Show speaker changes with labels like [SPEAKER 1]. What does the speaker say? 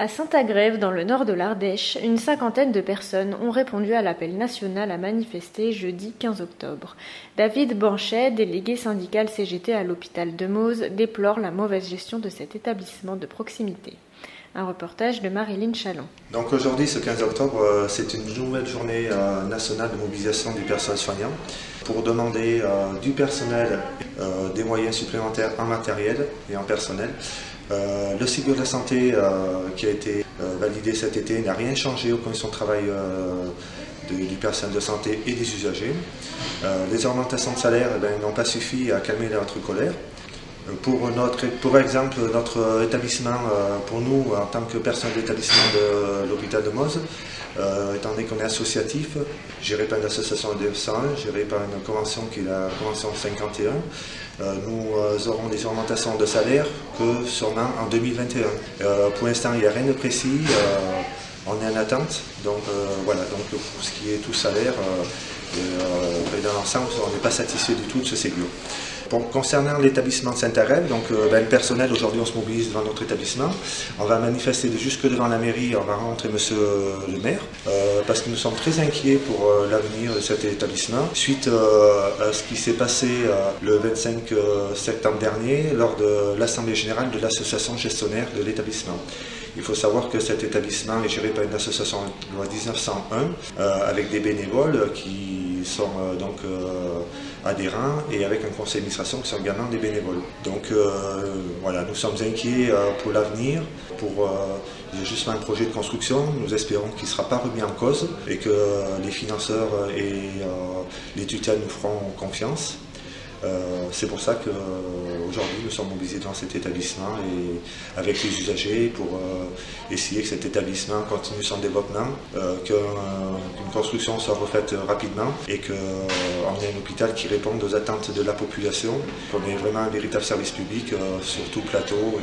[SPEAKER 1] À Saint-Agrève, dans le nord de l'Ardèche, une cinquantaine de personnes ont répondu à l'appel national à manifester jeudi 15 octobre. David Banchet, délégué syndical CGT à l'hôpital de Mose, déplore la mauvaise gestion de cet établissement de proximité. Un reportage de Marilyn Chalon.
[SPEAKER 2] Donc aujourd'hui, ce 15 octobre, euh, c'est une nouvelle journée euh, nationale de mobilisation du personnel soignant pour demander euh, du personnel des moyens supplémentaires en matériel et en personnel euh, le Ségur de la santé euh, qui a été euh, validé cet été n'a rien changé aux conditions de travail du personnel de santé et des usagers. les augmentations de salaire eh ben, n'ont pas suffi à calmer notre colère. Pour, notre, pour exemple, notre établissement, pour nous, en tant que personnel d'établissement de l'hôpital de Mose, étant donné qu'on est associatif, géré par une association de 201, géré par une convention qui est la convention 51, euh, nous euh, aurons des augmentations de salaire que sûrement en 2021. Euh, pour l'instant, il n'y a rien de précis. on est en attente. Donc voilà, donc pour ce qui est tout salaire, dans l'ensemble, on n'est pas satisfait du tout de ce Ségur concernant l'établissement de Saint-Arève, donc euh, ben, le personnel aujourd'hui on se mobilise devant notre établissement. On va manifester jusque devant la mairie, on va rencontrer monsieur le maire, euh, parce que nous sommes très inquiets pour euh, l'avenir de cet établissement, suite à ce qui s'est passé le 25 septembre dernier lors de l'Assemblée générale de l'association gestionnaire de l'établissement. Il faut savoir que cet établissement est géré par une association loi 1901 avec des bénévoles qui sont donc adhérents et avec un conseil d'administration qui sont également des bénévoles. Donc euh, voilà, nous sommes inquiets euh, pour l'avenir, pour euh, justement un projet de construction. Nous espérons qu'il ne sera pas remis en cause et que les financeurs et les tutelles nous feront confiance. Euh, c'est pour ça qu'aujourd'hui nous sommes mobilisés dans cet établissement et avec les usagers pour euh, essayer que cet établissement continue son développement, euh, qu'une construction soit refaite rapidement et qu'on ait un hôpital qui réponde aux attentes de la population, qu'on ait vraiment un véritable service public sur tout plateau.